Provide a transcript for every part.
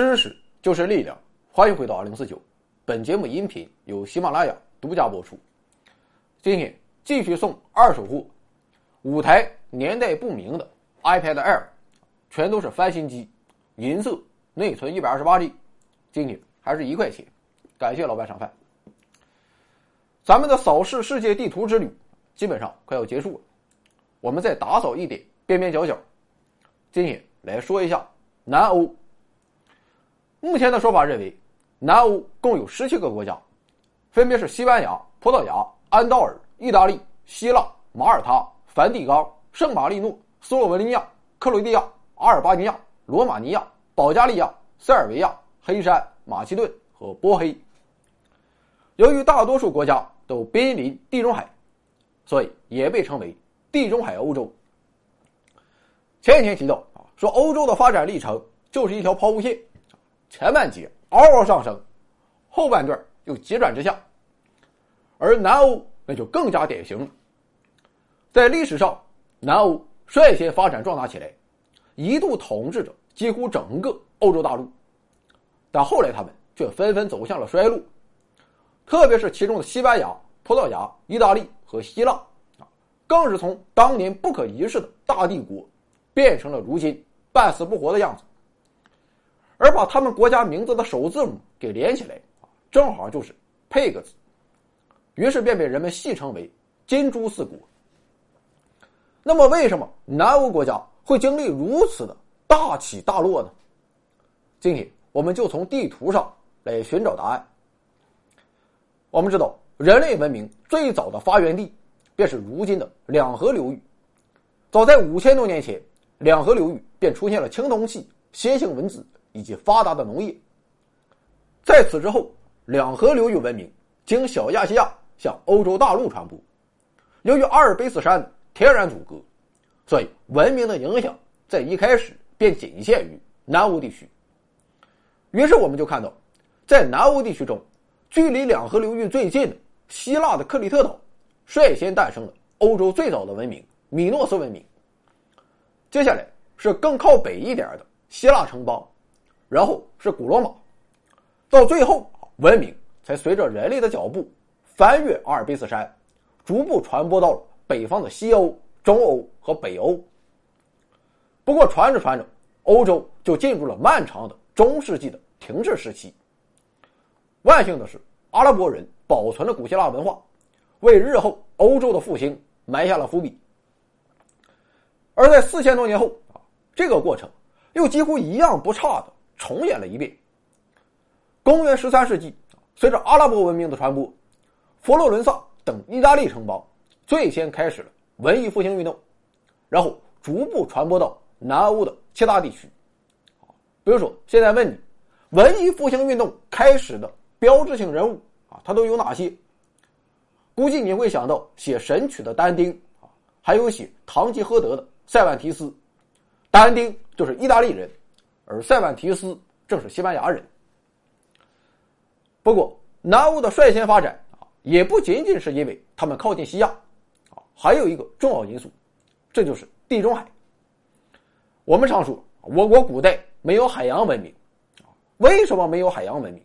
知识就是力量，欢迎回到二零四九。本节目音频由喜马拉雅独家播出。今天继续送二手货，五台年代不明的 iPad Air，全都是翻新机，银色，内存一百二十八 G，今天还是一块钱。感谢老板赏饭。咱们的扫视世界地图之旅基本上快要结束了，我们再打扫一点边边角角。今天来说一下南欧。目前的说法认为，南欧共有十七个国家，分别是西班牙、葡萄牙、安道尔、意大利、希腊、马耳他、梵蒂冈、圣马力诺、斯洛文尼亚、克罗地亚、阿尔巴尼亚、罗马尼亚、保加利亚、塞尔维亚、黑山、马其顿和波黑。由于大多数国家都濒临地中海，所以也被称为地中海欧洲。前几天提到啊，说欧洲的发展历程就是一条抛物线。前半截嗷嗷上升，后半段又急转直下，而南欧那就更加典型了。在历史上，南欧率先发展壮大起来，一度统治着几乎整个欧洲大陆，但后来他们却纷纷走向了衰落，特别是其中的西班牙、葡萄牙、意大利和希腊啊，更是从当年不可一世的大帝国，变成了如今半死不活的样子。而把他们国家名字的首字母给连起来，正好就是佩个字，于是便被人们戏称为“金珠四国”。那么，为什么南欧国家会经历如此的大起大落呢？今天我们就从地图上来寻找答案。我们知道，人类文明最早的发源地便是如今的两河流域。早在五千多年前，两河流域便出现了青铜器、楔形文字。以及发达的农业。在此之后，两河流域文明经小亚细亚向欧洲大陆传播。由于阿尔卑斯山天然阻隔，所以文明的影响在一开始便仅限于南欧地区。于是我们就看到，在南欧地区中，距离两河流域最近的希腊的克里特岛，率先诞生了欧洲最早的文明——米诺斯文明。接下来是更靠北一点的希腊城邦。然后是古罗马，到最后文明才随着人类的脚步翻越阿尔卑斯山，逐步传播到了北方的西欧、中欧和北欧。不过传着传着，欧洲就进入了漫长的中世纪的停滞时期。万幸的是，阿拉伯人保存了古希腊文化，为日后欧洲的复兴埋下了伏笔。而在四千多年后啊，这个过程又几乎一样不差的。重演了一遍。公元十三世纪，随着阿拉伯文明的传播，佛罗伦萨等意大利城邦最先开始了文艺复兴运动，然后逐步传播到南欧的其他地区。比如说，现在问你，文艺复兴运动开始的标志性人物啊，他都有哪些？估计你会想到写《神曲》的但丁啊，还有写《堂吉诃德》的塞万提斯。但丁就是意大利人。而塞万提斯正是西班牙人。不过，南欧的率先发展啊，也不仅仅是因为他们靠近西亚，啊，还有一个重要因素，这就是地中海。我们常说，我国古代没有海洋文明，为什么没有海洋文明？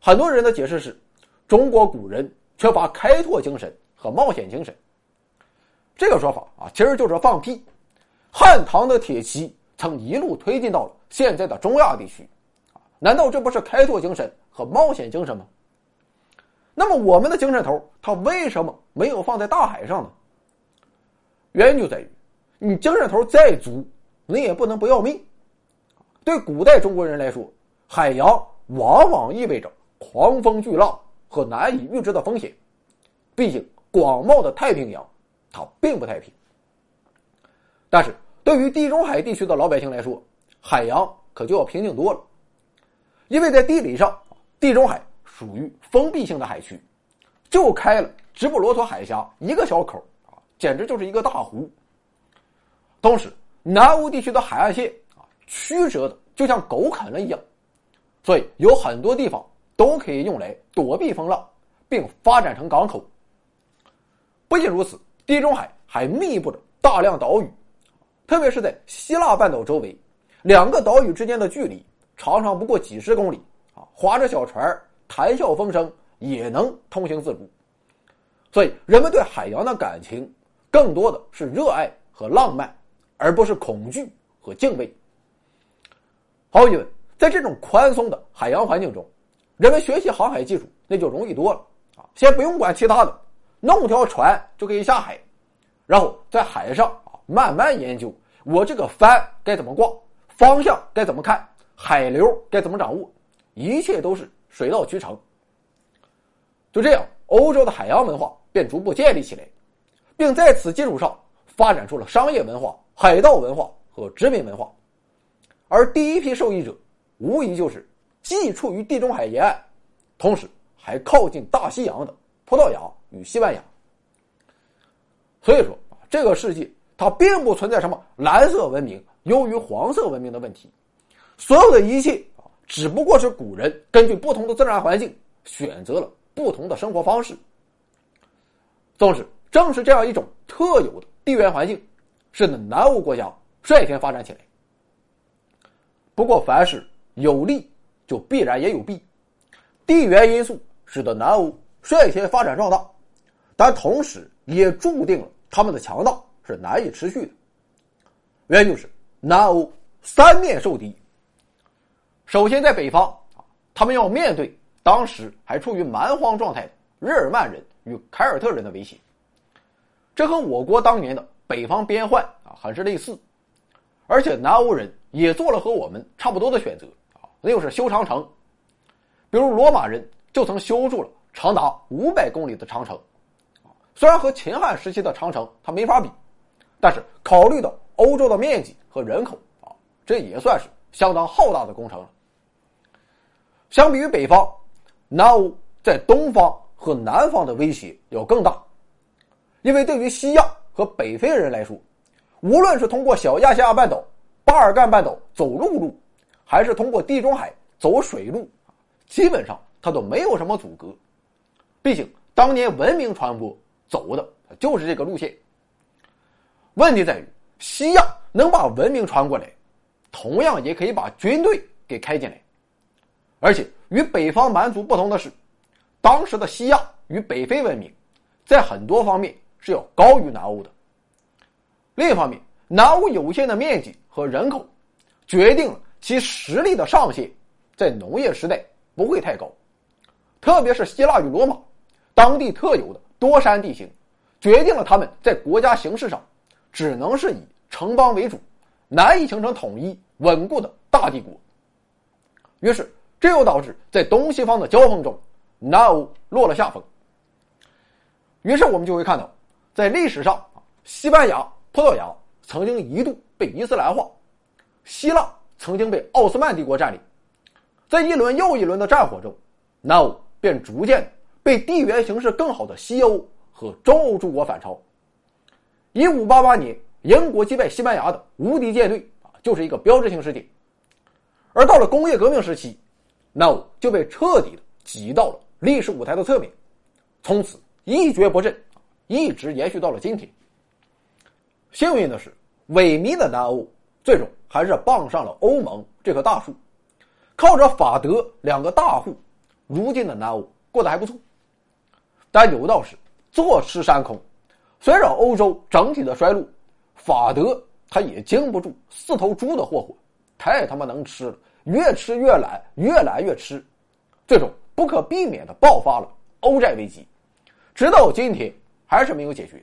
很多人的解释是，中国古人缺乏开拓精神和冒险精神。这个说法啊，其实就是放屁。汉唐的铁骑曾一路推进到了。现在的中亚地区，啊，难道这不是开拓精神和冒险精神吗？那么我们的精神头，它为什么没有放在大海上呢？原因就在于，你精神头再足，你也不能不要命。对古代中国人来说，海洋往往意味着狂风巨浪和难以预知的风险。毕竟，广袤的太平洋，它并不太平。但是对于地中海地区的老百姓来说，海洋可就要平静多了，因为在地理上，地中海属于封闭性的海区，就开了直布罗陀海峡一个小口啊，简直就是一个大湖。同时，南欧地区的海岸线啊，曲折的就像狗啃了一样，所以有很多地方都可以用来躲避风浪，并发展成港口。不仅如此，地中海还密布着大量岛屿，特别是在希腊半岛周围。两个岛屿之间的距离常常不过几十公里啊，划着小船谈笑风生，也能通行自如。所以，人们对海洋的感情更多的是热爱和浪漫，而不是恐惧和敬畏。毫无疑问，在这种宽松的海洋环境中，人们学习航海技术那就容易多了啊！先不用管其他的，弄条船就可以下海，然后在海上慢慢研究我这个帆该怎么挂，方向该怎么看，海流该怎么掌握，一切都是水到渠成。就这样，欧洲的海洋文化。便逐步建立起来，并在此基础上发展出了商业文化、海盗文化和殖民文化。而第一批受益者，无疑就是既处于地中海沿岸，同时还靠近大西洋的葡萄牙与西班牙。所以说这个世界它并不存在什么蓝色文明优于黄色文明的问题，所有的一切啊，只不过是古人根据不同的自然环境选择了不同的生活方式。总之，正是这样一种特有的地缘环境，使得南欧国家率先发展起来。不过，凡事有利就必然也有弊，地缘因素使得南欧率先发展壮大，但同时也注定了他们的强大是难以持续的。原因就是南欧三面受敌。首先，在北方，他们要面对当时还处于蛮荒状态的日耳曼人。与凯尔特人的威胁，这和我国当年的北方边患啊很是类似，而且南欧人也做了和我们差不多的选择啊，那就是修长城。比如罗马人就曾修筑了长达五百公里的长城，虽然和秦汉时期的长城它没法比，但是考虑到欧洲的面积和人口啊，这也算是相当浩大的工程了。相比于北方，南欧在东方。和南方的威胁要更大，因为对于西亚和北非人来说，无论是通过小亚细亚半岛、巴尔干半岛走陆路，还是通过地中海走水路，基本上它都没有什么阻隔。毕竟当年文明传播走的就是这个路线。问题在于，西亚能把文明传过来，同样也可以把军队给开进来，而且与北方蛮族不同的是。当时的西亚与北非文明，在很多方面是要高于南欧的。另一方面，南欧有限的面积和人口，决定了其实力的上限在农业时代不会太高。特别是希腊与罗马，当地特有的多山地形，决定了他们在国家形势上只能是以城邦为主，难以形成统一稳固的大帝国。于是，这又导致在东西方的交锋中。南欧落了下风，于是我们就会看到，在历史上西班牙、葡萄牙曾经一度被伊斯兰化，希腊曾经被奥斯曼帝国占领，在一轮又一轮的战火中，南欧便逐渐被地缘形势更好的西欧和中欧诸国反超。一五八八年，英国击败西班牙的无敌舰队啊，就是一个标志性事件。而到了工业革命时期，南欧就被彻底的挤到了。历史舞台的侧面，从此一蹶不振，一直延续到了今天。幸运的是，萎靡的南欧最终还是傍上了欧盟这棵大树，靠着法德两个大户，如今的南欧过得还不错。但有道是坐吃山空，虽然欧洲整体的衰落，法德他也经不住四头猪的霍霍，太他妈能吃了，越吃越懒，越懒越吃，最终。不可避免的爆发了欧债危机，直到今天还是没有解决。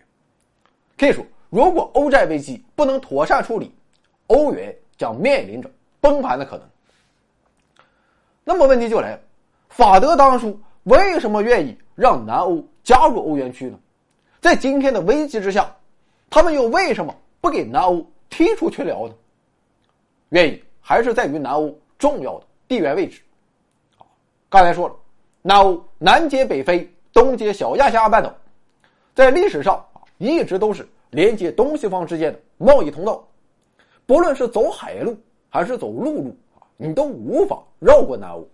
可以说，如果欧债危机不能妥善处理，欧元将面临着崩盘的可能。那么问题就来了：法德当初为什么愿意让南欧加入欧元区呢？在今天的危机之下，他们又为什么不给南欧踢出群聊呢？原因还是在于南欧重要的地缘位置。刚才说了。南欧南接北非，东接小亚细亚半岛，在历史上啊一直都是连接东西方之间的贸易通道。不论是走海路还是走陆路啊，你都无法绕过南欧。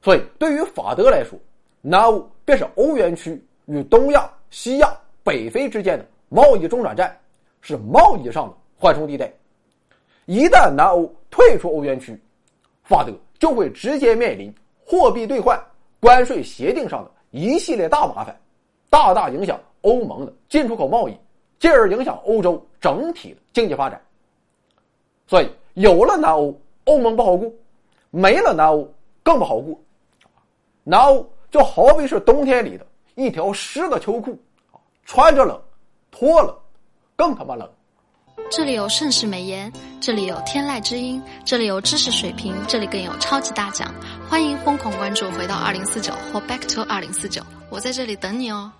所以，对于法德来说，南欧便是欧元区与东亚、西亚、北非之间的贸易中转站，是贸易上的缓冲地带。一旦南欧退出欧元区，法德就会直接面临货币兑换、关税协定上的一系列大麻烦，大大影响欧盟的进出口贸易，进而影响欧洲整体的经济发展。所以，有了南欧，欧盟不好过；没了南欧，更不好过。南欧就好比是冬天里的一条湿的秋裤，穿着冷，脱了更他妈冷。这里有盛世美颜，这里有天籁之音，这里有知识水平，这里更有超级大奖。欢迎疯狂关注，回到二零四九或 Back to 二零四九，我在这里等你哦。